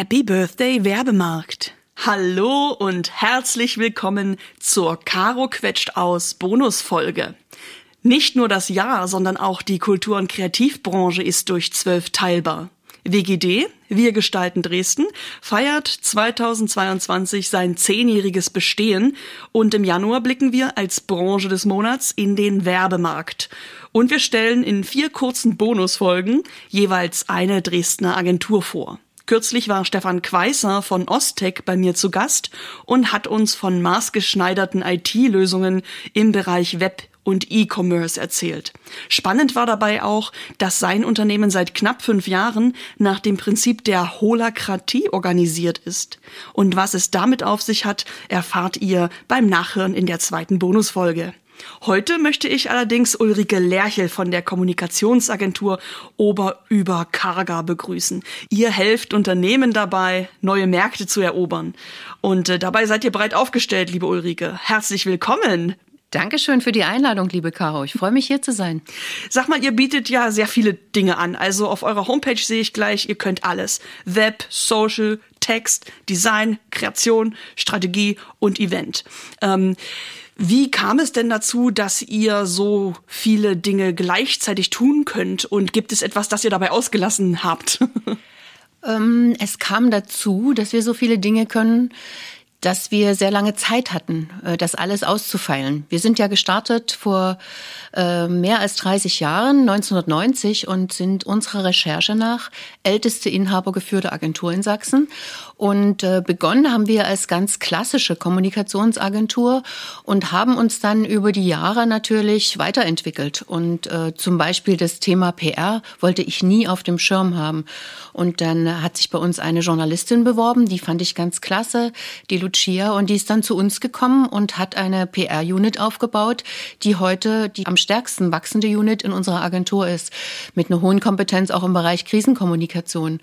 Happy Birthday Werbemarkt. Hallo und herzlich willkommen zur Caro quetscht aus Bonusfolge. Nicht nur das Jahr, sondern auch die Kultur- und Kreativbranche ist durch zwölf teilbar. WGD, Wir gestalten Dresden, feiert 2022 sein zehnjähriges Bestehen und im Januar blicken wir als Branche des Monats in den Werbemarkt. Und wir stellen in vier kurzen Bonusfolgen jeweils eine Dresdner Agentur vor. Kürzlich war Stefan Queißer von Ostec bei mir zu Gast und hat uns von maßgeschneiderten IT-Lösungen im Bereich Web und E-Commerce erzählt. Spannend war dabei auch, dass sein Unternehmen seit knapp fünf Jahren nach dem Prinzip der Holakratie organisiert ist. Und was es damit auf sich hat, erfahrt ihr beim Nachhören in der zweiten Bonusfolge. Heute möchte ich allerdings Ulrike Lerchel von der Kommunikationsagentur Oberüber Karga begrüßen. Ihr helft Unternehmen dabei, neue Märkte zu erobern. Und äh, dabei seid ihr breit aufgestellt, liebe Ulrike. Herzlich willkommen. Dankeschön für die Einladung, liebe Caro. Ich freue mich hier zu sein. Sag mal, ihr bietet ja sehr viele Dinge an. Also auf eurer Homepage sehe ich gleich, ihr könnt alles. Web, Social, Text, Design, Kreation, Strategie und Event. Ähm, wie kam es denn dazu, dass ihr so viele Dinge gleichzeitig tun könnt? Und gibt es etwas, das ihr dabei ausgelassen habt? Ähm, es kam dazu, dass wir so viele Dinge können, dass wir sehr lange Zeit hatten, äh, das alles auszufeilen. Wir sind ja gestartet vor äh, mehr als 30 Jahren, 1990, und sind unserer Recherche nach älteste inhabergeführte Agentur in Sachsen. Und äh, begonnen haben wir als ganz klassische Kommunikationsagentur und haben uns dann über die Jahre natürlich weiterentwickelt. Und äh, zum Beispiel das Thema PR wollte ich nie auf dem Schirm haben. Und dann hat sich bei uns eine Journalistin beworben, die fand ich ganz klasse, die Lucia, und die ist dann zu uns gekommen und hat eine PR-Unit aufgebaut, die heute die am stärksten wachsende Unit in unserer Agentur ist, mit einer hohen Kompetenz auch im Bereich Krisenkommunikation.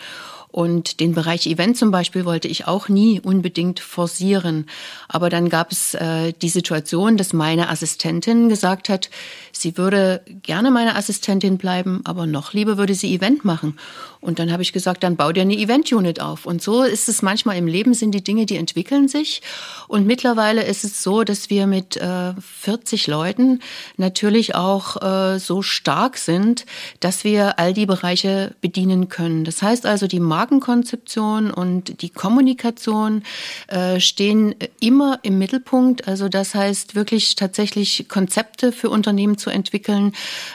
Und den Bereich Event zum Beispiel wollte ich auch nie unbedingt forcieren. Aber dann gab es äh, die Situation, dass meine Assistentin gesagt hat, sie würde gerne meine Assistentin bleiben, aber noch lieber würde sie Event machen. Und dann habe ich gesagt, dann bau dir eine Event-Unit auf. Und so ist es manchmal im Leben, sind die Dinge, die entwickeln sich. Und mittlerweile ist es so, dass wir mit äh, 40 Leuten natürlich auch äh, so stark sind, dass wir all die Bereiche bedienen können. Das heißt also, die Markenkonzeption und die Kommunikation äh, stehen immer im Mittelpunkt. Also das heißt wirklich tatsächlich Konzepte für Unternehmen zu entwickeln,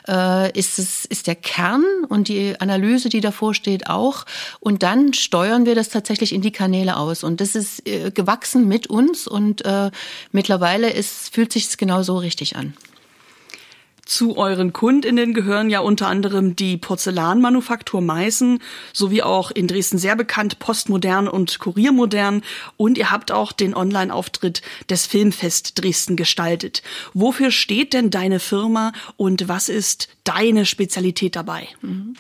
äh, ist es ist der Kern und die Analyse, die davor steht auch. Und dann steuern wir das tatsächlich in die Kanäle aus. Und das ist äh, gewachsen mit uns und äh, mittlerweile ist, fühlt sich es genau so richtig an. Zu euren Kundinnen gehören ja unter anderem die Porzellanmanufaktur Meißen sowie auch in Dresden sehr bekannt Postmodern und Kuriermodern und ihr habt auch den Online-Auftritt des Filmfest Dresden gestaltet. Wofür steht denn deine Firma und was ist deine Spezialität dabei? Mhm.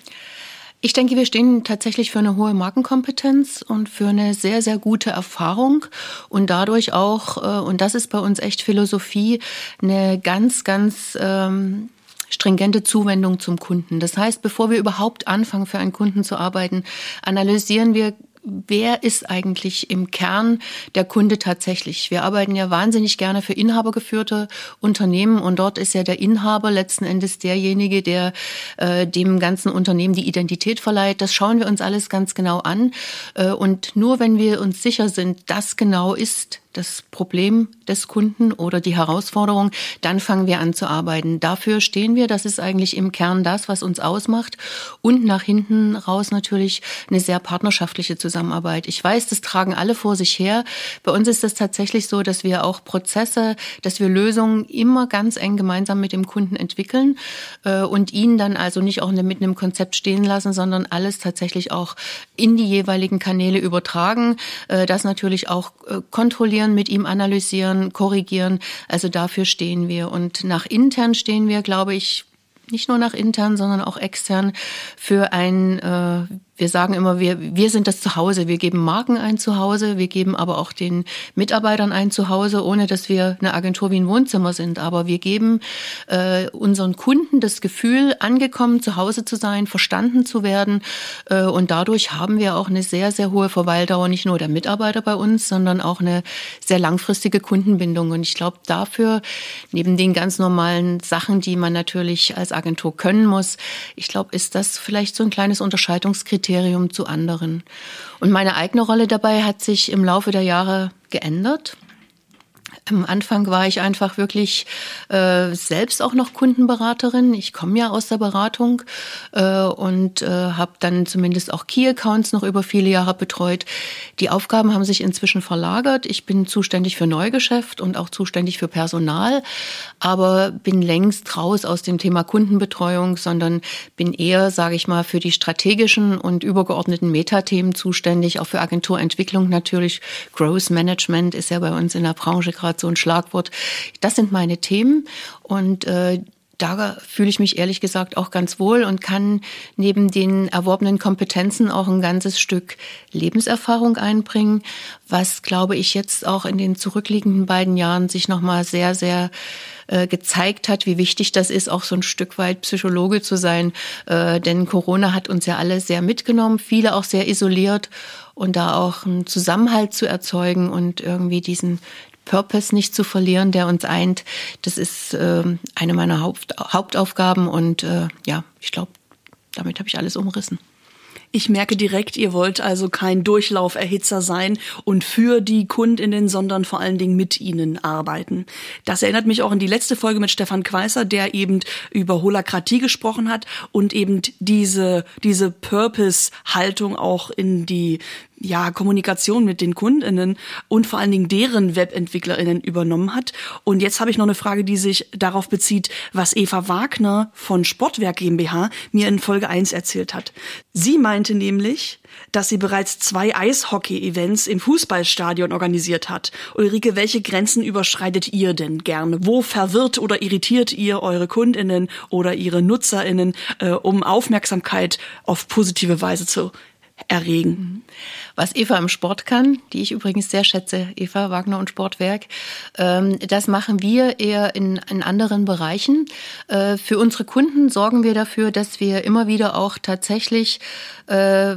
Ich denke, wir stehen tatsächlich für eine hohe Markenkompetenz und für eine sehr, sehr gute Erfahrung und dadurch auch, äh, und das ist bei uns echt Philosophie, eine ganz, ganz ähm, stringente Zuwendung zum Kunden. Das heißt, bevor wir überhaupt anfangen, für einen Kunden zu arbeiten, analysieren wir wer ist eigentlich im Kern der Kunde tatsächlich? Wir arbeiten ja wahnsinnig gerne für inhabergeführte Unternehmen und dort ist ja der Inhaber letzten Endes derjenige, der äh, dem ganzen Unternehmen die Identität verleiht. Das schauen wir uns alles ganz genau an. Äh, und nur wenn wir uns sicher sind, das genau ist das Problem des Kunden oder die Herausforderung, dann fangen wir an zu arbeiten. Dafür stehen wir. Das ist eigentlich im Kern das, was uns ausmacht. Und nach hinten raus natürlich eine sehr partnerschaftliche Zusammenarbeit. Ich weiß, das tragen alle vor sich her. Bei uns ist es tatsächlich so, dass wir auch Prozesse, dass wir Lösungen immer ganz eng gemeinsam mit dem Kunden entwickeln äh, und ihn dann also nicht auch mit einem Konzept stehen lassen, sondern alles tatsächlich auch in die jeweiligen Kanäle übertragen. Äh, das natürlich auch äh, kontrollieren reflektieren, mit ihm analysieren, korrigieren. Also dafür stehen wir. Und nach intern stehen wir, glaube ich, nicht nur nach intern, sondern auch extern für ein, äh, wir sagen immer, wir, wir sind das Zuhause. Wir geben Marken ein Zuhause, wir geben aber auch den Mitarbeitern ein Zuhause, ohne dass wir eine Agentur wie ein Wohnzimmer sind. Aber wir geben äh, unseren Kunden das Gefühl, angekommen zu Hause zu sein, verstanden zu werden. Äh, und dadurch haben wir auch eine sehr, sehr hohe Verweildauer, nicht nur der Mitarbeiter bei uns, sondern auch eine sehr langfristige Kundenbindung. Und ich glaube, dafür, neben den ganz normalen Sachen, die man natürlich als Agentur können muss, ich glaube, ist das vielleicht so ein kleines Unterscheidungskriterium zu anderen. Und meine eigene Rolle dabei hat sich im Laufe der Jahre geändert. Am Anfang war ich einfach wirklich äh, selbst auch noch Kundenberaterin. Ich komme ja aus der Beratung äh, und äh, habe dann zumindest auch Key-Accounts noch über viele Jahre betreut. Die Aufgaben haben sich inzwischen verlagert. Ich bin zuständig für Neugeschäft und auch zuständig für Personal, aber bin längst raus aus dem Thema Kundenbetreuung, sondern bin eher, sage ich mal, für die strategischen und übergeordneten Metathemen zuständig, auch für Agenturentwicklung natürlich. Growth Management ist ja bei uns in der Branche gerade gerade so ein Schlagwort. Das sind meine Themen und äh, da fühle ich mich ehrlich gesagt auch ganz wohl und kann neben den erworbenen Kompetenzen auch ein ganzes Stück Lebenserfahrung einbringen, was, glaube ich, jetzt auch in den zurückliegenden beiden Jahren sich nochmal sehr, sehr äh, gezeigt hat, wie wichtig das ist, auch so ein Stück weit Psychologe zu sein. Äh, denn Corona hat uns ja alle sehr mitgenommen, viele auch sehr isoliert und da auch einen Zusammenhalt zu erzeugen und irgendwie diesen, Purpose nicht zu verlieren, der uns eint. Das ist äh, eine meiner Haupt Hauptaufgaben und äh, ja, ich glaube, damit habe ich alles umrissen. Ich merke direkt, ihr wollt also kein Durchlauferhitzer sein und für die Kundinnen, sondern vor allen Dingen mit ihnen arbeiten. Das erinnert mich auch an die letzte Folge mit Stefan Queißer, der eben über Holakratie gesprochen hat und eben diese, diese Purpose-Haltung auch in die ja, Kommunikation mit den KundInnen und vor allen Dingen deren WebentwicklerInnen übernommen hat. Und jetzt habe ich noch eine Frage, die sich darauf bezieht, was Eva Wagner von Sportwerk GmbH mir in Folge 1 erzählt hat. Sie meinte nämlich, dass sie bereits zwei Eishockey-Events im Fußballstadion organisiert hat. Ulrike, welche Grenzen überschreitet ihr denn gerne? Wo verwirrt oder irritiert ihr eure KundInnen oder ihre NutzerInnen, äh, um Aufmerksamkeit auf positive Weise zu erregen? Was Eva im Sport kann, die ich übrigens sehr schätze, Eva Wagner und Sportwerk, ähm, das machen wir eher in, in anderen Bereichen. Äh, für unsere Kunden sorgen wir dafür, dass wir immer wieder auch tatsächlich äh,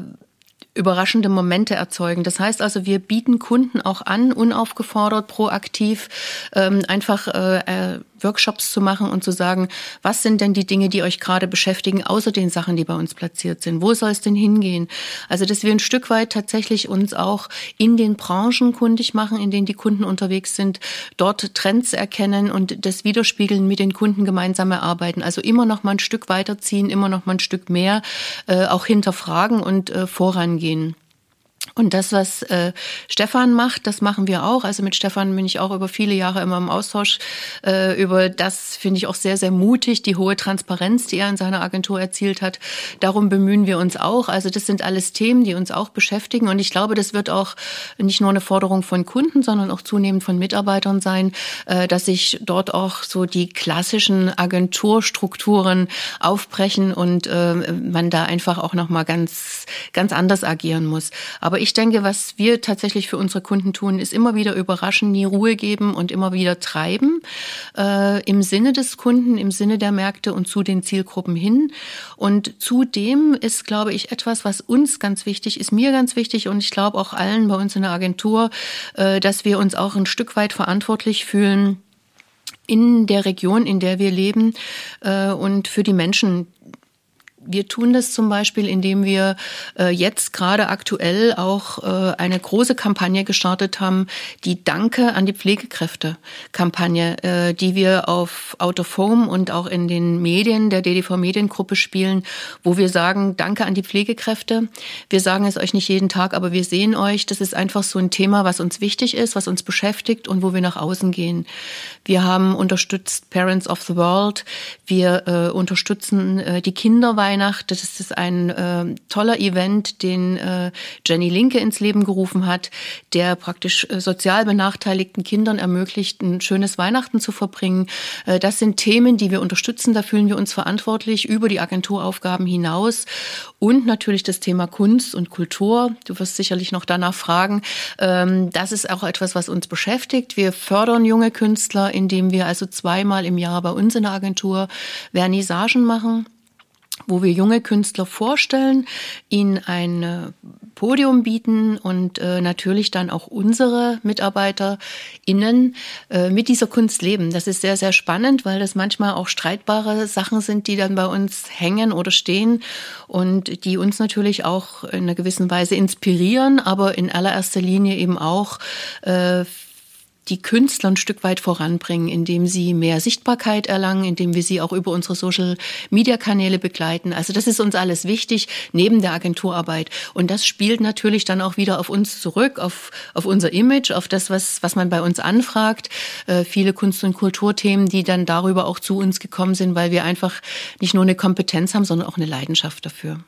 überraschende Momente erzeugen. Das heißt also, wir bieten Kunden auch an, unaufgefordert, proaktiv, ähm, einfach äh, Workshops zu machen und zu sagen, was sind denn die Dinge, die euch gerade beschäftigen, außer den Sachen, die bei uns platziert sind? Wo soll es denn hingehen? Also, dass wir ein Stück weit tatsächlich uns auch in den Branchen kundig machen, in denen die Kunden unterwegs sind, dort Trends erkennen und das widerspiegeln mit den Kunden gemeinsam erarbeiten. Also immer noch mal ein Stück weiterziehen, immer noch mal ein Stück mehr, äh, auch hinterfragen und äh, vorangehen. Und das, was äh, Stefan macht, das machen wir auch. Also mit Stefan bin ich auch über viele Jahre immer im Austausch. Äh, über das finde ich auch sehr, sehr mutig, die hohe Transparenz, die er in seiner Agentur erzielt hat. Darum bemühen wir uns auch. Also das sind alles Themen, die uns auch beschäftigen. Und ich glaube, das wird auch nicht nur eine Forderung von Kunden, sondern auch zunehmend von Mitarbeitern sein, äh, dass sich dort auch so die klassischen Agenturstrukturen aufbrechen und äh, man da einfach auch nochmal ganz, ganz anders agieren muss. Aber ich denke, was wir tatsächlich für unsere Kunden tun, ist immer wieder überraschen, nie Ruhe geben und immer wieder treiben äh, im Sinne des Kunden, im Sinne der Märkte und zu den Zielgruppen hin. Und zudem ist, glaube ich, etwas, was uns ganz wichtig ist, mir ganz wichtig und ich glaube auch allen bei uns in der Agentur, äh, dass wir uns auch ein Stück weit verantwortlich fühlen in der Region, in der wir leben äh, und für die Menschen, wir tun das zum Beispiel, indem wir äh, jetzt gerade aktuell auch äh, eine große Kampagne gestartet haben, die Danke an die Pflegekräfte-Kampagne, äh, die wir auf Out of Home und auch in den Medien der DDV Mediengruppe spielen, wo wir sagen, Danke an die Pflegekräfte. Wir sagen es euch nicht jeden Tag, aber wir sehen euch. Das ist einfach so ein Thema, was uns wichtig ist, was uns beschäftigt und wo wir nach außen gehen. Wir haben unterstützt Parents of the World. Wir äh, unterstützen äh, die Kinderwein Weihnacht. Das ist ein äh, toller Event, den äh, Jenny Linke ins Leben gerufen hat, der praktisch äh, sozial benachteiligten Kindern ermöglicht, ein schönes Weihnachten zu verbringen. Äh, das sind Themen, die wir unterstützen. Da fühlen wir uns verantwortlich über die Agenturaufgaben hinaus. Und natürlich das Thema Kunst und Kultur. Du wirst sicherlich noch danach fragen. Ähm, das ist auch etwas, was uns beschäftigt. Wir fördern junge Künstler, indem wir also zweimal im Jahr bei uns in der Agentur Vernissagen machen wo wir junge Künstler vorstellen, ihnen ein äh, Podium bieten und äh, natürlich dann auch unsere MitarbeiterInnen äh, mit dieser Kunst leben. Das ist sehr, sehr spannend, weil das manchmal auch streitbare Sachen sind, die dann bei uns hängen oder stehen und die uns natürlich auch in einer gewissen Weise inspirieren, aber in allererster Linie eben auch äh, die Künstler ein Stück weit voranbringen, indem sie mehr Sichtbarkeit erlangen, indem wir sie auch über unsere Social-Media-Kanäle begleiten. Also das ist uns alles wichtig, neben der Agenturarbeit. Und das spielt natürlich dann auch wieder auf uns zurück, auf, auf unser Image, auf das, was, was man bei uns anfragt. Äh, viele Kunst- und Kulturthemen, die dann darüber auch zu uns gekommen sind, weil wir einfach nicht nur eine Kompetenz haben, sondern auch eine Leidenschaft dafür.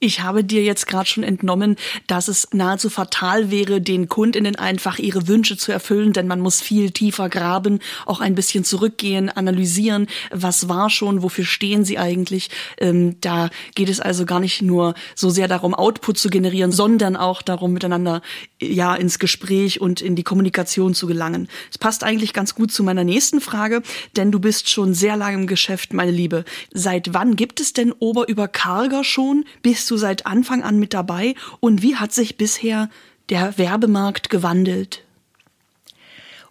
Ich habe dir jetzt gerade schon entnommen, dass es nahezu fatal wäre, den Kundinnen einfach ihre Wünsche zu erfüllen, denn man muss viel tiefer graben, auch ein bisschen zurückgehen, analysieren, was war schon, wofür stehen sie eigentlich. Ähm, da geht es also gar nicht nur so sehr darum, Output zu generieren, sondern auch darum, miteinander ja ins Gespräch und in die Kommunikation zu gelangen. Es passt eigentlich ganz gut zu meiner nächsten Frage, denn du bist schon sehr lange im Geschäft, meine Liebe. Seit wann gibt es denn Ober über Karger schon? Bis bist du seit Anfang an mit dabei und wie hat sich bisher der Werbemarkt gewandelt?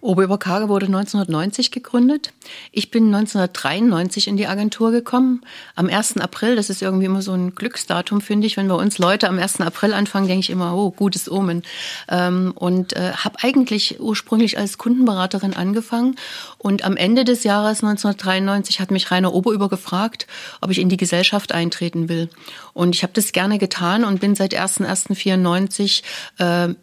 Oberüberkage wurde 1990 gegründet. Ich bin 1993 in die Agentur gekommen. Am 1. April, das ist irgendwie immer so ein Glücksdatum, finde ich. Wenn bei uns Leute am 1. April anfangen, denke ich immer, oh, gutes Omen. Ähm, und äh, habe eigentlich ursprünglich als Kundenberaterin angefangen. Und am Ende des Jahres 1993 hat mich Rainer Oberüber gefragt, ob ich in die Gesellschaft eintreten will. Und ich habe das gerne getan und bin seit 1.1.94 äh,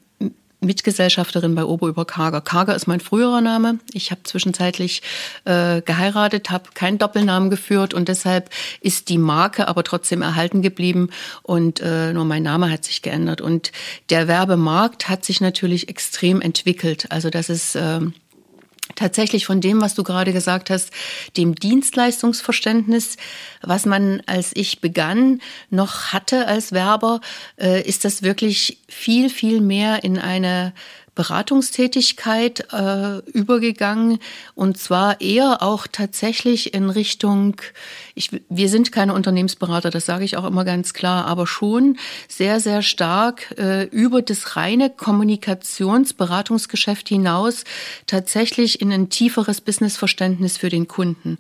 Mitgesellschafterin bei Obo über Karger. Karger ist mein früherer Name. Ich habe zwischenzeitlich äh, geheiratet, habe keinen Doppelnamen geführt und deshalb ist die Marke aber trotzdem erhalten geblieben und äh, nur mein Name hat sich geändert. Und der Werbemarkt hat sich natürlich extrem entwickelt. Also das ist äh, tatsächlich von dem, was du gerade gesagt hast, dem Dienstleistungsverständnis, was man als ich begann noch hatte als Werber, äh, ist das wirklich viel, viel mehr in eine Beratungstätigkeit äh, übergegangen. Und zwar eher auch tatsächlich in Richtung, ich, wir sind keine Unternehmensberater, das sage ich auch immer ganz klar, aber schon sehr, sehr stark äh, über das reine Kommunikationsberatungsgeschäft hinaus tatsächlich in ein tieferes Businessverständnis für den Kunden.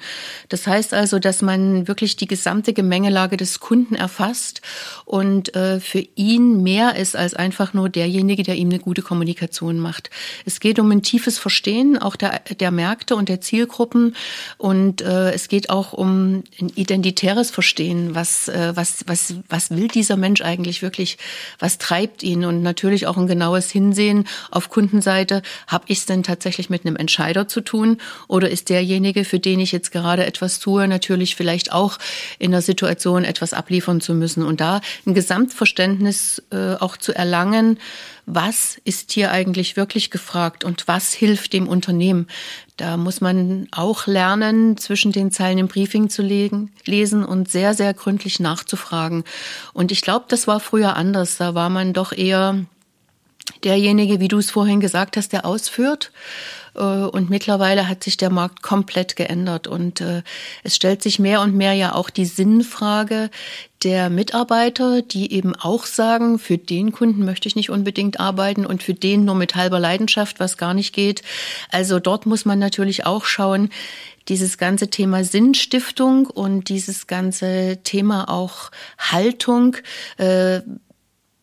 Das heißt also, dass man wirklich die gesamte Gemengelage des Kunden erfasst und äh, für ihn mehr ist als einfach nur derjenige, der ihm eine gute Kommunikation macht. Es geht um ein tiefes Verstehen auch der, der Märkte und der Zielgruppen und äh, es geht auch um ein identitäres Verstehen, was, äh, was, was, was will dieser Mensch eigentlich wirklich, was treibt ihn? Und natürlich auch ein genaues Hinsehen auf Kundenseite, habe ich es denn tatsächlich mit einem Entscheider zu tun? Oder ist derjenige, für den ich jetzt gerade etwas tue, natürlich vielleicht auch in der Situation etwas abliefern zu müssen? Und da ein Gesamtverständnis äh, auch zu erlangen, was ist hier eigentlich wirklich gefragt? Und was hilft dem Unternehmen. Da muss man auch lernen, zwischen den Zeilen im Briefing zu legen, lesen und sehr, sehr gründlich nachzufragen. Und ich glaube, das war früher anders. Da war man doch eher derjenige, wie du es vorhin gesagt hast, der ausführt und mittlerweile hat sich der Markt komplett geändert und äh, es stellt sich mehr und mehr ja auch die Sinnfrage der Mitarbeiter, die eben auch sagen, für den Kunden möchte ich nicht unbedingt arbeiten und für den nur mit halber Leidenschaft, was gar nicht geht. Also dort muss man natürlich auch schauen, dieses ganze Thema Sinnstiftung und dieses ganze Thema auch Haltung, äh,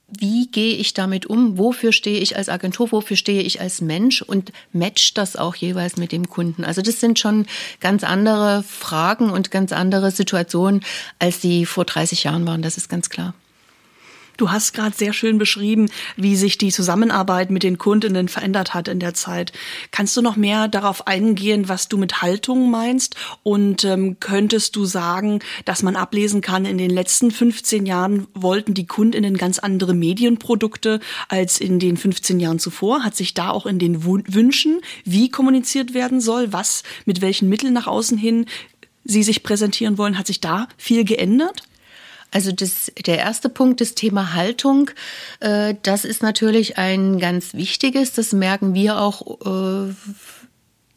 wie gehe ich damit um? Wofür stehe ich als Agentur? Wofür stehe ich als Mensch? Und matcht das auch jeweils mit dem Kunden? Also das sind schon ganz andere Fragen und ganz andere Situationen, als die vor 30 Jahren waren. Das ist ganz klar. Du hast gerade sehr schön beschrieben, wie sich die Zusammenarbeit mit den Kundinnen verändert hat in der Zeit. Kannst du noch mehr darauf eingehen, was du mit Haltung meinst? Und ähm, könntest du sagen, dass man ablesen kann, in den letzten 15 Jahren wollten die Kundinnen ganz andere Medienprodukte als in den 15 Jahren zuvor? Hat sich da auch in den Wünschen, wie kommuniziert werden soll, was mit welchen Mitteln nach außen hin Sie sich präsentieren wollen, hat sich da viel geändert? Also das, der erste Punkt, das Thema Haltung, äh, das ist natürlich ein ganz wichtiges. Das merken wir auch äh,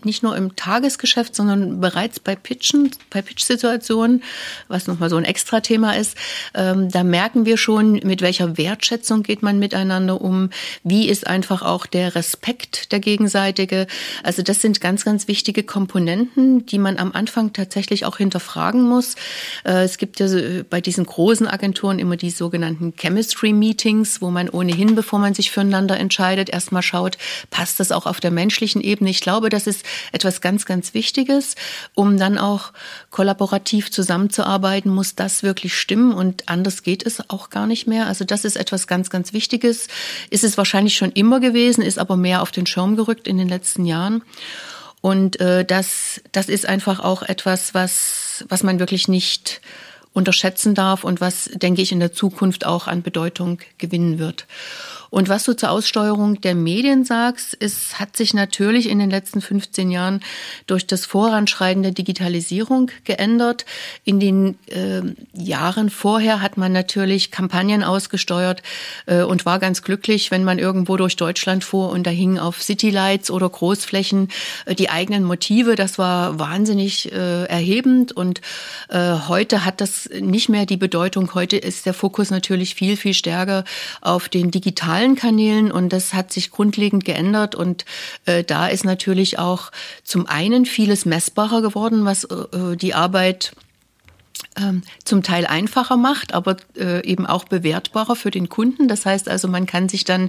nicht nur im Tagesgeschäft, sondern bereits bei Pitchen, bei Pitch-Situationen, was nochmal so ein Extra-Thema ist, ähm, da merken wir schon, mit welcher Wertschätzung geht man miteinander um, wie ist einfach auch der Respekt der gegenseitige. Also das sind ganz, ganz wichtige Komponenten, die man am Anfang tatsächlich auch hinterfragen muss. Äh, es gibt ja bei diesen großen Agenturen immer die sogenannten Chemistry-Meetings, wo man ohnehin, bevor man sich füreinander entscheidet, erstmal schaut, passt das auch auf der menschlichen Ebene. Ich glaube, das ist etwas ganz, ganz Wichtiges. Um dann auch kollaborativ zusammenzuarbeiten, muss das wirklich stimmen und anders geht es auch gar nicht mehr. Also das ist etwas ganz, ganz Wichtiges. Ist es wahrscheinlich schon immer gewesen, ist aber mehr auf den Schirm gerückt in den letzten Jahren. Und äh, das, das ist einfach auch etwas, was, was man wirklich nicht unterschätzen darf und was, denke ich, in der Zukunft auch an Bedeutung gewinnen wird. Und was du zur Aussteuerung der Medien sagst, es hat sich natürlich in den letzten 15 Jahren durch das Voranschreiten der Digitalisierung geändert. In den äh, Jahren vorher hat man natürlich Kampagnen ausgesteuert äh, und war ganz glücklich, wenn man irgendwo durch Deutschland fuhr und da hingen auf Citylights oder Großflächen äh, die eigenen Motive. Das war wahnsinnig äh, erhebend und äh, heute hat das nicht mehr die Bedeutung. Heute ist der Fokus natürlich viel, viel stärker auf den digitalen digitalen Kanälen und das hat sich grundlegend geändert und äh, da ist natürlich auch zum einen vieles messbarer geworden, was äh, die Arbeit zum Teil einfacher macht, aber äh, eben auch bewertbarer für den Kunden. Das heißt also, man kann sich dann,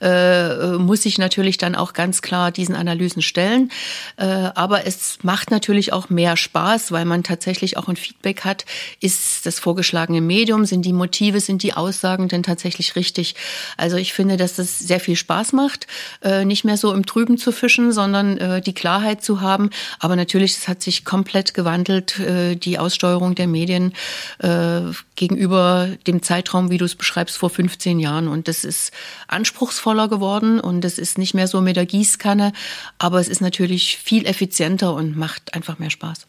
äh, muss sich natürlich dann auch ganz klar diesen Analysen stellen. Äh, aber es macht natürlich auch mehr Spaß, weil man tatsächlich auch ein Feedback hat. Ist das vorgeschlagene Medium, sind die Motive, sind die Aussagen denn tatsächlich richtig? Also ich finde, dass das sehr viel Spaß macht, nicht mehr so im Trüben zu fischen, sondern die Klarheit zu haben. Aber natürlich, es hat sich komplett gewandelt, die Aussteuerung der Medien Medien äh, gegenüber dem Zeitraum, wie du es beschreibst, vor 15 Jahren. Und das ist anspruchsvoller geworden und es ist nicht mehr so mit der Gießkanne, aber es ist natürlich viel effizienter und macht einfach mehr Spaß.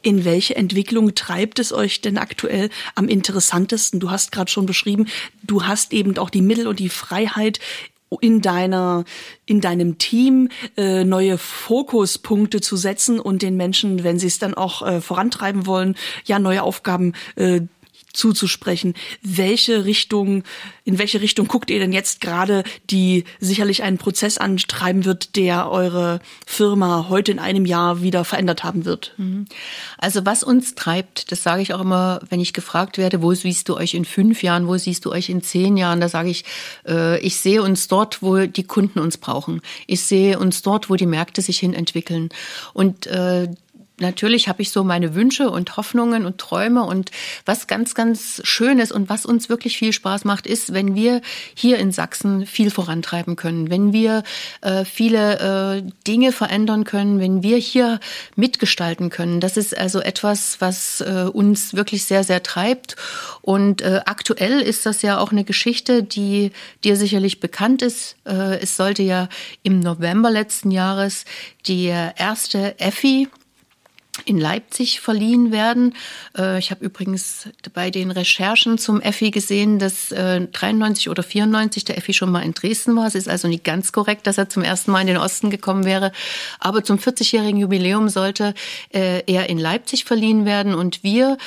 In welche Entwicklung treibt es euch denn aktuell am interessantesten? Du hast gerade schon beschrieben, du hast eben auch die Mittel und die Freiheit, in deiner in deinem Team äh, neue Fokuspunkte zu setzen und den Menschen, wenn sie es dann auch äh, vorantreiben wollen, ja neue Aufgaben äh, zuzusprechen. Welche Richtung, in welche Richtung guckt ihr denn jetzt gerade, die sicherlich einen Prozess antreiben wird, der eure Firma heute in einem Jahr wieder verändert haben wird? Mhm. Also was uns treibt, das sage ich auch immer, wenn ich gefragt werde, wo siehst du euch in fünf Jahren, wo siehst du euch in zehn Jahren, da sage ich, äh, ich sehe uns dort, wo die Kunden uns brauchen. Ich sehe uns dort, wo die Märkte sich hin entwickeln. Und äh, natürlich habe ich so meine Wünsche und Hoffnungen und Träume und was ganz, ganz Schönes und was uns wirklich viel Spaß macht, ist, wenn wir hier in Sachsen viel vorantreiben können, wenn wir äh, viele äh, Dinge verändern können, wenn wir hier mitgestalten können. Das ist also etwas, was äh, uns wirklich sehr, sehr treibt. Und äh, aktuell ist das ja auch eine Geschichte, die dir sicherlich bekannt ist. Äh, es sollte ja im November letzten Jahres die erste EFI in Leipzig verliehen werden. Äh, ich habe übrigens bei den Recherchen zum Effi gesehen, dass 93 äh, oder 94 der Effi schon mal in Dresden war. Es ist also nicht ganz korrekt, dass er zum ersten Mal in den Osten gekommen wäre. Aber zum 40-jährigen Jubiläum sollte äh, er in Leipzig verliehen werden und wir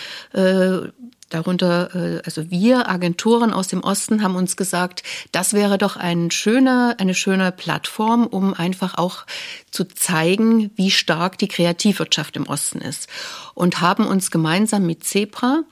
Darunter, äh, also wir Agenturen aus dem Osten haben uns gesagt, das wäre doch ein schöner, eine schöne Plattform, um einfach auch zu zeigen, wie stark die Kreativwirtschaft im Osten ist. Und haben uns gemeinsam mit Zebra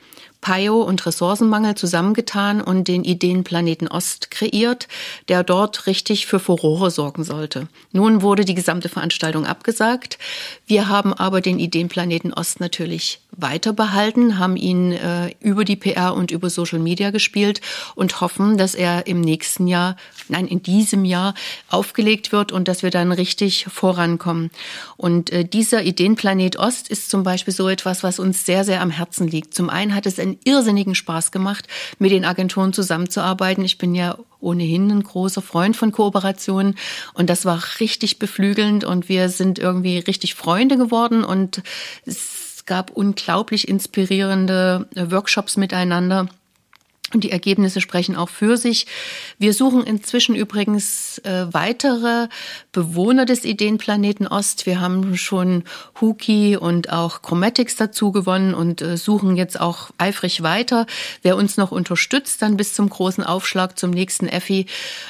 PIO und Ressourcenmangel zusammengetan und den Ideenplaneten Ost kreiert, der dort richtig für Furore sorgen sollte. Nun wurde die gesamte Veranstaltung abgesagt. Wir haben aber den Ideenplaneten Ost natürlich weiter behalten, haben ihn äh, über die PR und über Social Media gespielt und hoffen, dass er im nächsten Jahr, nein, in diesem Jahr aufgelegt wird und dass wir dann richtig vorankommen. Und äh, dieser Ideenplanet Ost ist zum Beispiel so etwas, was uns sehr, sehr am Herzen liegt. Zum einen hat es einen irrsinnigen Spaß gemacht, mit den Agenturen zusammenzuarbeiten. Ich bin ja ohnehin ein großer Freund von Kooperationen und das war richtig beflügelnd und wir sind irgendwie richtig Freunde geworden und es gab unglaublich inspirierende Workshops miteinander. Und die Ergebnisse sprechen auch für sich. Wir suchen inzwischen übrigens äh, weitere Bewohner des Ideenplaneten Ost. Wir haben schon Huki und auch Chromatics dazu gewonnen und äh, suchen jetzt auch eifrig weiter. Wer uns noch unterstützt, dann bis zum großen Aufschlag zum nächsten EFI.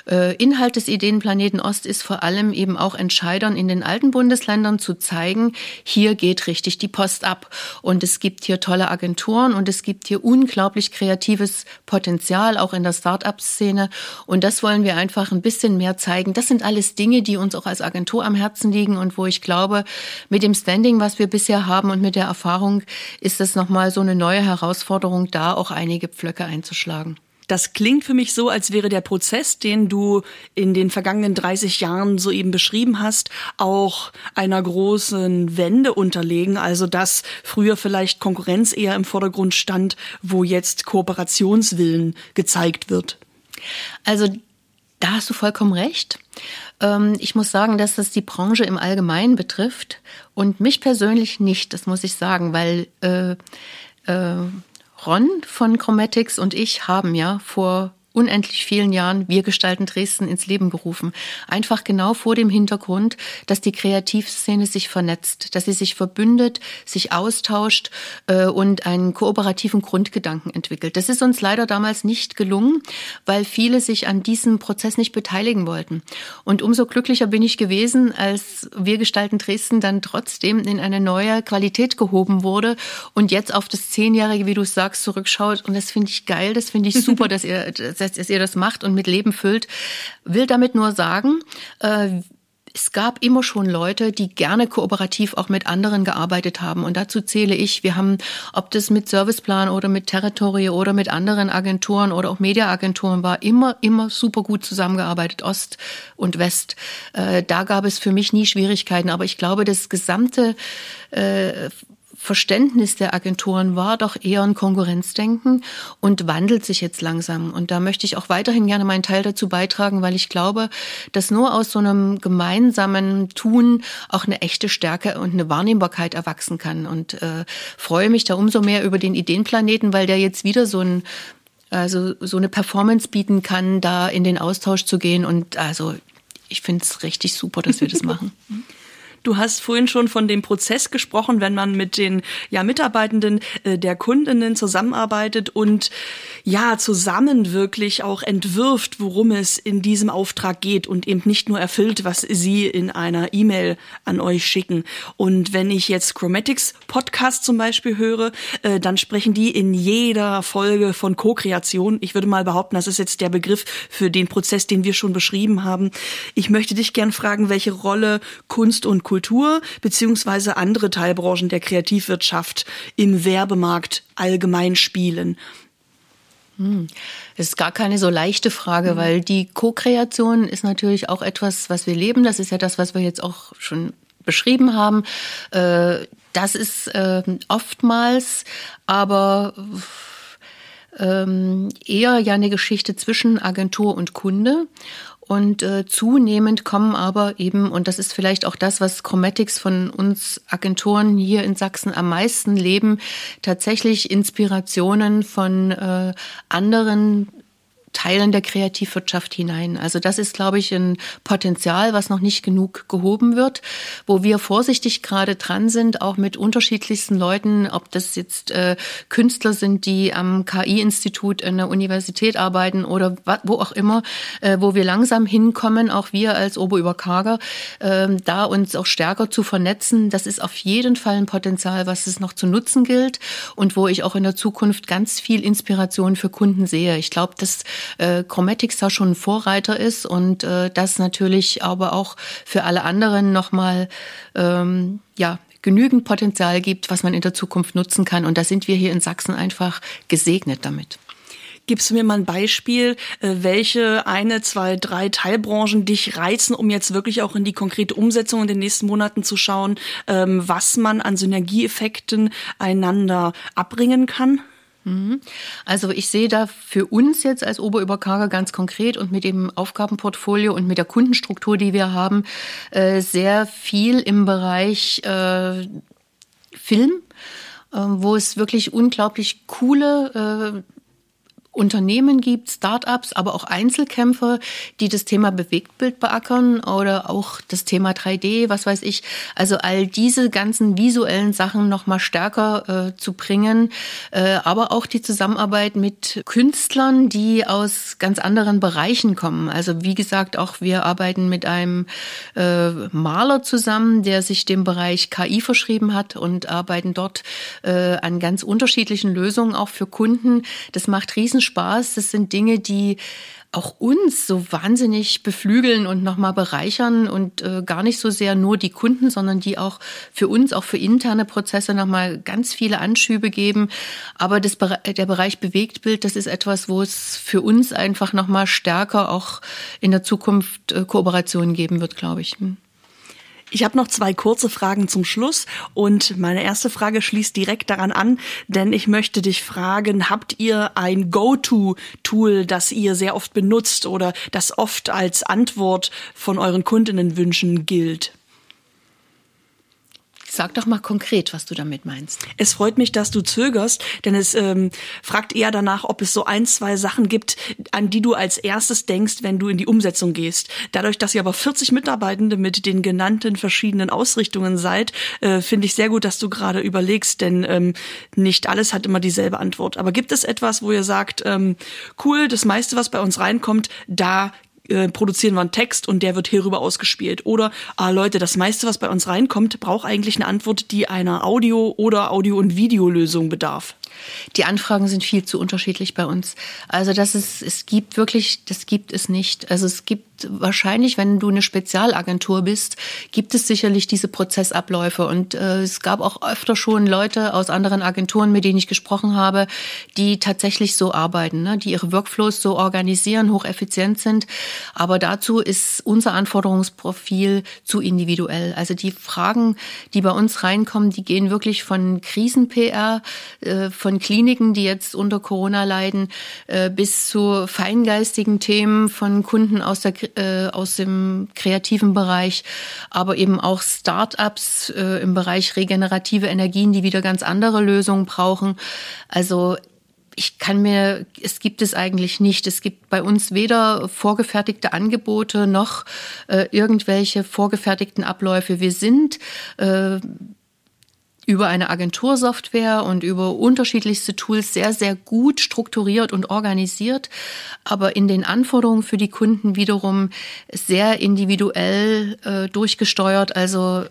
Äh, Inhalt des Ideenplaneten Ost ist vor allem eben auch Entscheidern in den alten Bundesländern zu zeigen, hier geht richtig die Post ab. Und es gibt hier tolle Agenturen und es gibt hier unglaublich kreatives Potenzial auch in der Start-up-Szene. Und das wollen wir einfach ein bisschen mehr zeigen. Das sind alles Dinge, die uns auch als Agentur am Herzen liegen und wo ich glaube, mit dem Standing, was wir bisher haben und mit der Erfahrung, ist es nochmal so eine neue Herausforderung, da auch einige Pflöcke einzuschlagen. Das klingt für mich so, als wäre der Prozess, den du in den vergangenen 30 Jahren soeben beschrieben hast, auch einer großen Wende unterlegen. Also dass früher vielleicht Konkurrenz eher im Vordergrund stand, wo jetzt Kooperationswillen gezeigt wird. Also da hast du vollkommen recht. Ähm, ich muss sagen, dass das die Branche im Allgemeinen betrifft und mich persönlich nicht, das muss ich sagen, weil äh, äh, Ron von Chromatics und ich haben ja vor unendlich vielen Jahren Wir gestalten Dresden ins Leben gerufen. Einfach genau vor dem Hintergrund, dass die Kreativszene sich vernetzt, dass sie sich verbündet, sich austauscht äh, und einen kooperativen Grundgedanken entwickelt. Das ist uns leider damals nicht gelungen, weil viele sich an diesem Prozess nicht beteiligen wollten. Und umso glücklicher bin ich gewesen, als Wir gestalten Dresden dann trotzdem in eine neue Qualität gehoben wurde und jetzt auf das Zehnjährige, wie du sagst, zurückschaut. Und das finde ich geil, das finde ich super, dass ihr dass, dass ihr das macht und mit Leben füllt. Will damit nur sagen, äh, es gab immer schon Leute, die gerne kooperativ auch mit anderen gearbeitet haben. Und dazu zähle ich. Wir haben, ob das mit Serviceplan oder mit Territory oder mit anderen Agenturen oder auch Mediaagenturen war, immer, immer super gut zusammengearbeitet, Ost und West. Äh, da gab es für mich nie Schwierigkeiten. Aber ich glaube, das gesamte äh, Verständnis der Agenturen war doch eher ein Konkurrenzdenken und wandelt sich jetzt langsam. Und da möchte ich auch weiterhin gerne meinen Teil dazu beitragen, weil ich glaube, dass nur aus so einem gemeinsamen Tun auch eine echte Stärke und eine Wahrnehmbarkeit erwachsen kann. Und äh, freue mich da umso mehr über den Ideenplaneten, weil der jetzt wieder so ein also so eine Performance bieten kann, da in den Austausch zu gehen. Und also ich finde es richtig super, dass wir das machen. Du hast vorhin schon von dem Prozess gesprochen, wenn man mit den ja, Mitarbeitenden äh, der Kundinnen zusammenarbeitet und ja zusammen wirklich auch entwirft, worum es in diesem Auftrag geht und eben nicht nur erfüllt, was sie in einer E-Mail an euch schicken. Und wenn ich jetzt Chromatics Podcast zum Beispiel höre, äh, dann sprechen die in jeder Folge von Co-Kreation. Ich würde mal behaupten, das ist jetzt der Begriff für den Prozess, den wir schon beschrieben haben. Ich möchte dich gern fragen, welche Rolle Kunst und Kultur beziehungsweise andere Teilbranchen der Kreativwirtschaft im Werbemarkt allgemein spielen. Hm. Das ist gar keine so leichte Frage, mhm. weil die Co-Kreation ist natürlich auch etwas, was wir leben. Das ist ja das, was wir jetzt auch schon beschrieben haben. Äh, das ist ähm, oftmals aber ähm, eher ja eine Geschichte zwischen Agentur und Kunde. Und äh, zunehmend kommen aber eben, und das ist vielleicht auch das, was Chromatics von uns Agenturen hier in Sachsen am meisten leben, tatsächlich Inspirationen von äh, anderen Teilen der Kreativwirtschaft hinein. Also das ist, glaube ich, ein Potenzial, was noch nicht genug gehoben wird, wo wir vorsichtig gerade dran sind, auch mit unterschiedlichsten Leuten, ob das jetzt äh, Künstler sind, die am KI-Institut in der Universität arbeiten oder wo auch immer, äh, wo wir langsam hinkommen, auch wir als Oberüberkarger, äh, da uns auch stärker zu vernetzen. Das ist auf jeden Fall ein Potenzial, was es noch zu nutzen gilt und wo ich auch in der Zukunft ganz viel Inspiration für Kunden sehe. Ich glaube, dass äh, Chromatics da schon ein Vorreiter ist und äh, das natürlich aber auch für alle anderen nochmal ähm, ja, genügend Potenzial gibt, was man in der Zukunft nutzen kann. Und da sind wir hier in Sachsen einfach gesegnet damit. Gibst du mir mal ein Beispiel, äh, welche eine, zwei, drei Teilbranchen dich reizen, um jetzt wirklich auch in die konkrete Umsetzung in den nächsten Monaten zu schauen, ähm, was man an Synergieeffekten einander abbringen kann? Mhm. Also ich sehe da für uns jetzt als Oberüberkarger ganz konkret und mit dem Aufgabenportfolio und mit der Kundenstruktur, die wir haben, äh, sehr viel im Bereich äh, Film, äh, wo es wirklich unglaublich coole Unternehmen gibt, Startups, aber auch Einzelkämpfer, die das Thema Bewegtbild beackern oder auch das Thema 3D, was weiß ich. Also all diese ganzen visuellen Sachen noch mal stärker äh, zu bringen, äh, aber auch die Zusammenarbeit mit Künstlern, die aus ganz anderen Bereichen kommen. Also wie gesagt, auch wir arbeiten mit einem äh, Maler zusammen, der sich dem Bereich KI verschrieben hat und arbeiten dort äh, an ganz unterschiedlichen Lösungen auch für Kunden. Das macht riesen Spaß. Das sind Dinge, die auch uns so wahnsinnig beflügeln und nochmal bereichern und äh, gar nicht so sehr nur die Kunden, sondern die auch für uns, auch für interne Prozesse nochmal ganz viele Anschübe geben. Aber das, der Bereich Bewegtbild, das ist etwas, wo es für uns einfach nochmal stärker auch in der Zukunft äh, Kooperationen geben wird, glaube ich. Ich habe noch zwei kurze Fragen zum Schluss und meine erste Frage schließt direkt daran an, denn ich möchte dich fragen, habt ihr ein Go-To-Tool, das ihr sehr oft benutzt oder das oft als Antwort von euren Kundinnenwünschen gilt? Sag doch mal konkret, was du damit meinst. Es freut mich, dass du zögerst, denn es ähm, fragt eher danach, ob es so ein, zwei Sachen gibt, an die du als erstes denkst, wenn du in die Umsetzung gehst. Dadurch, dass ihr aber 40 Mitarbeitende mit den genannten verschiedenen Ausrichtungen seid, äh, finde ich sehr gut, dass du gerade überlegst, denn ähm, nicht alles hat immer dieselbe Antwort. Aber gibt es etwas, wo ihr sagt, ähm, cool, das meiste, was bei uns reinkommt, da äh, produzieren wir einen Text und der wird hierüber ausgespielt. Oder, ah Leute, das meiste, was bei uns reinkommt, braucht eigentlich eine Antwort, die einer Audio- oder Audio- und Videolösung bedarf. Die Anfragen sind viel zu unterschiedlich bei uns. Also das ist, es gibt wirklich, das gibt es nicht. Also es gibt wahrscheinlich, wenn du eine Spezialagentur bist, gibt es sicherlich diese Prozessabläufe. Und äh, es gab auch öfter schon Leute aus anderen Agenturen, mit denen ich gesprochen habe, die tatsächlich so arbeiten, ne? die ihre Workflows so organisieren, hocheffizient sind. Aber dazu ist unser Anforderungsprofil zu individuell. Also die Fragen, die bei uns reinkommen, die gehen wirklich von Krisen-PR, äh, von Kliniken, die jetzt unter Corona leiden, äh, bis zu feingeistigen Themen von Kunden aus der äh, aus dem kreativen Bereich, aber eben auch Start-ups äh, im Bereich regenerative Energien, die wieder ganz andere Lösungen brauchen. Also ich kann mir, es gibt es eigentlich nicht. Es gibt bei uns weder vorgefertigte Angebote noch äh, irgendwelche vorgefertigten Abläufe. Wir sind äh, über eine Agentursoftware und über unterschiedlichste Tools sehr, sehr gut strukturiert und organisiert, aber in den Anforderungen für die Kunden wiederum sehr individuell äh, durchgesteuert. Also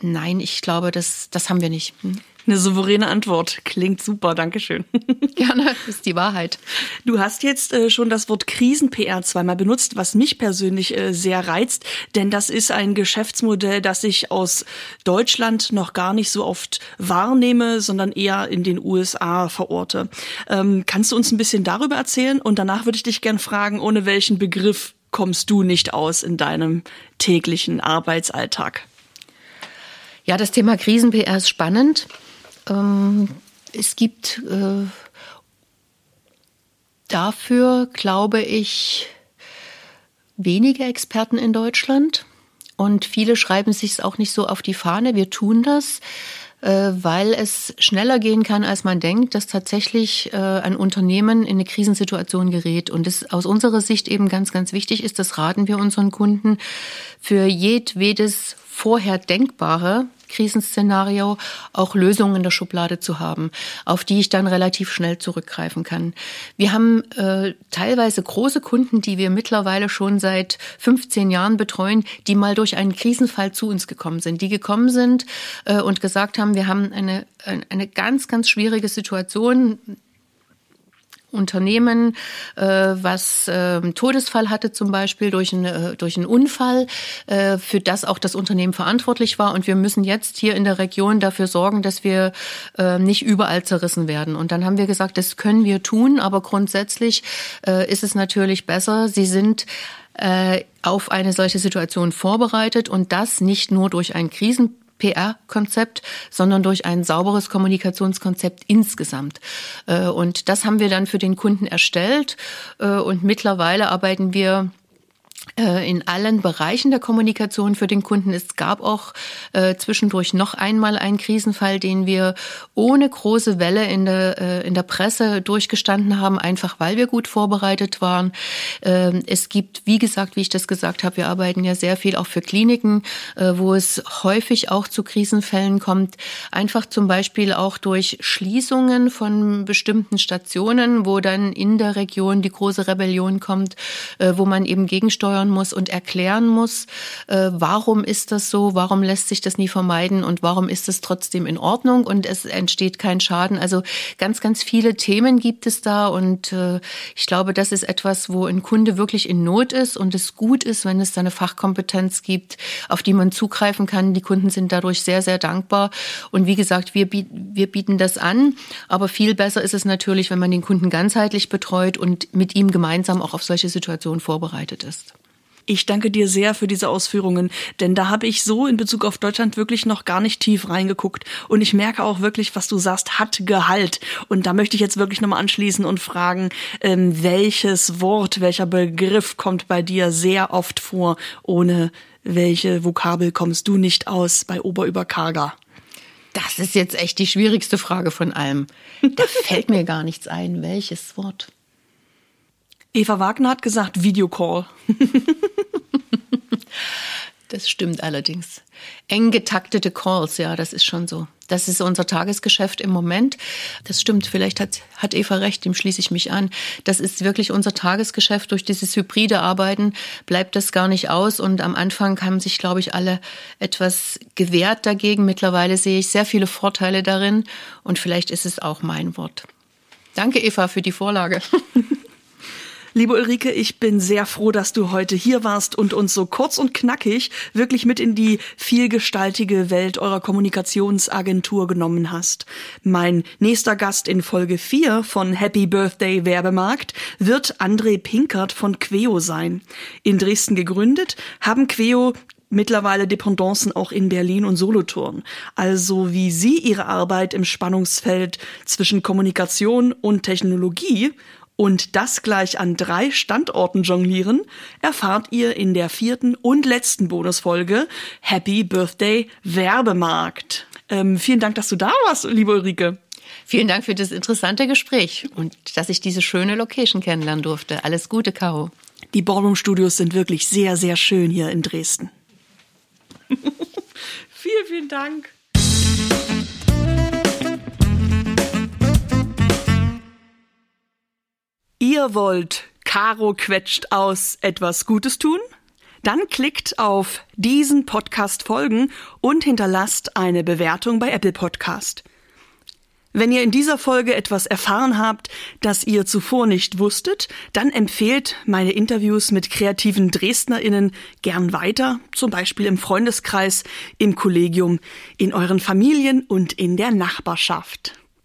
nein, ich glaube, das, das haben wir nicht. Hm. Eine souveräne Antwort. Klingt super, Dankeschön. Gerne, ist die Wahrheit. Du hast jetzt äh, schon das Wort Krisen-PR zweimal benutzt, was mich persönlich äh, sehr reizt, denn das ist ein Geschäftsmodell, das ich aus Deutschland noch gar nicht so oft wahrnehme, sondern eher in den USA verorte. Ähm, kannst du uns ein bisschen darüber erzählen? Und danach würde ich dich gern fragen, ohne welchen Begriff kommst du nicht aus in deinem täglichen Arbeitsalltag? Ja, das Thema Krisen-PR ist spannend. Ähm, es gibt äh, dafür, glaube ich, wenige Experten in Deutschland. Und viele schreiben sich es auch nicht so auf die Fahne. Wir tun das. äh, weil es schneller gehen kann, als man denkt, dass tatsächlich äh, ein Unternehmen in eine Krisensituation gerät. Und es aus unserer Sicht eben ganz, ganz wichtig ist, das raten wir unseren Kunden, für jedwedes vorher Denkbare Krisenszenario auch Lösungen in der Schublade zu haben, auf die ich dann relativ schnell zurückgreifen kann. Wir haben äh, teilweise große Kunden, die wir mittlerweile schon seit 15 Jahren betreuen, die mal durch einen Krisenfall zu uns gekommen sind, die gekommen sind äh, und gesagt haben, wir haben eine, eine ganz, ganz schwierige Situation. Unternehmen, äh, was äh, Todesfall hatte zum Beispiel durch, ein, äh, durch einen Unfall, äh, für das auch das Unternehmen verantwortlich war. Und wir müssen jetzt hier in der Region dafür sorgen, dass wir äh, nicht überall zerrissen werden. Und dann haben wir gesagt, das können wir tun, aber grundsätzlich ist es natürlich besser, Sie sind auf eine solche Situation vorbereitet und das nicht nur durch ein Krisen PR-Konzept, sondern durch ein sauberes Kommunikationskonzept insgesamt. Äh, und das haben wir dann für den Kunden erstellt äh, und mittlerweile arbeiten wir in allen Bereichen der Kommunikation für den Kunden. Es gab auch äh, zwischendurch noch einmal einen Krisenfall, den wir ohne große Welle in der, äh, in der Presse durchgestanden haben, einfach weil wir gut vorbereitet waren. Ähm, es gibt, wie gesagt, wie ich das gesagt habe, wir arbeiten ja sehr viel auch für Kliniken, äh, wo es häufig auch zu Krisenfällen kommt. Einfach zum Beispiel auch durch Schließungen von bestimmten Stationen, wo dann in der Region die große Rebellion kommt, äh, wo man eben gegensteuern anhören muss und erklären muss, äh, warum ist das so, warum lässt sich das nie vermeiden und warum ist es trotzdem in Ordnung und es entsteht kein Schaden. Also ganz, ganz viele Themen gibt es da und äh, ich glaube, das ist etwas, wo ein Kunde wirklich in Not ist und es gut ist, wenn es da eine Fachkompetenz gibt, auf die man zugreifen kann. Die Kunden sind dadurch sehr, sehr dankbar und wie gesagt, wir, wir bieten das an, aber viel besser ist es natürlich, wenn man den Kunden ganzheitlich betreut und mit ihm gemeinsam auch auf solche Situationen vorbereitet ist. Ich danke dir sehr für diese Ausführungen, denn da habe ich so in Bezug auf Deutschland wirklich noch gar nicht tief reingeguckt. Und ich merke auch wirklich, was du sagst, hat Gehalt. Und da möchte ich jetzt wirklich nochmal anschließen und fragen, ähm, welches Wort, welcher Begriff kommt bei dir sehr oft vor, ohne welche Vokabel kommst du nicht aus bei Oberüberkarger? Das ist jetzt echt die schwierigste Frage von allem. Da fällt mir gar nichts ein. Welches Wort? Eva Wagner hat gesagt Videocall. das stimmt allerdings. Eng getaktete Calls, ja, das ist schon so. Das ist unser Tagesgeschäft im Moment. Das stimmt, vielleicht hat, hat Eva recht, dem schließe ich mich an. Das ist wirklich unser Tagesgeschäft. Durch dieses hybride Arbeiten bleibt das gar nicht aus. Und am Anfang haben sich, glaube ich, alle etwas gewehrt dagegen. Mittlerweile sehe ich sehr viele Vorteile darin. Und vielleicht ist es auch mein Wort. Danke, Eva, für die Vorlage. Liebe Ulrike, ich bin sehr froh, dass du heute hier warst und uns so kurz und knackig wirklich mit in die vielgestaltige Welt eurer Kommunikationsagentur genommen hast. Mein nächster Gast in Folge 4 von Happy Birthday Werbemarkt wird André Pinkert von Queo sein. In Dresden gegründet, haben Queo mittlerweile Dependancen auch in Berlin und Solothurn. Also wie Sie Ihre Arbeit im Spannungsfeld zwischen Kommunikation und Technologie und das gleich an drei Standorten jonglieren, erfahrt ihr in der vierten und letzten Bonusfolge Happy Birthday Werbemarkt. Ähm, vielen Dank, dass du da warst, liebe Ulrike. Vielen Dank für das interessante Gespräch und dass ich diese schöne Location kennenlernen durfte. Alles Gute, Caro. Die Ballroom Studios sind wirklich sehr, sehr schön hier in Dresden. vielen, vielen Dank. Ihr wollt Caro quetscht aus etwas Gutes tun? Dann klickt auf diesen Podcast folgen und hinterlasst eine Bewertung bei Apple Podcast. Wenn ihr in dieser Folge etwas erfahren habt, das ihr zuvor nicht wusstet, dann empfehlt meine Interviews mit kreativen DresdnerInnen gern weiter, zum Beispiel im Freundeskreis, im Kollegium, in euren Familien und in der Nachbarschaft.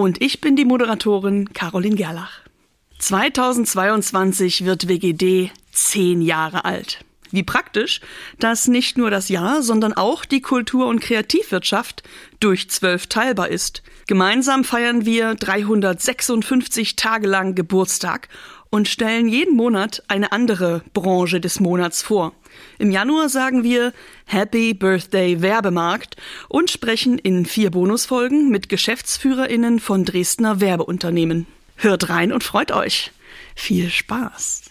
Und ich bin die Moderatorin Caroline Gerlach. 2022 wird WGD zehn Jahre alt. Wie praktisch, dass nicht nur das Jahr, sondern auch die Kultur- und Kreativwirtschaft durch zwölf teilbar ist. Gemeinsam feiern wir 356 Tage lang Geburtstag und stellen jeden Monat eine andere Branche des Monats vor. Im Januar sagen wir Happy Birthday Werbemarkt und sprechen in vier Bonusfolgen mit Geschäftsführerinnen von Dresdner Werbeunternehmen. Hört rein und freut euch. Viel Spaß!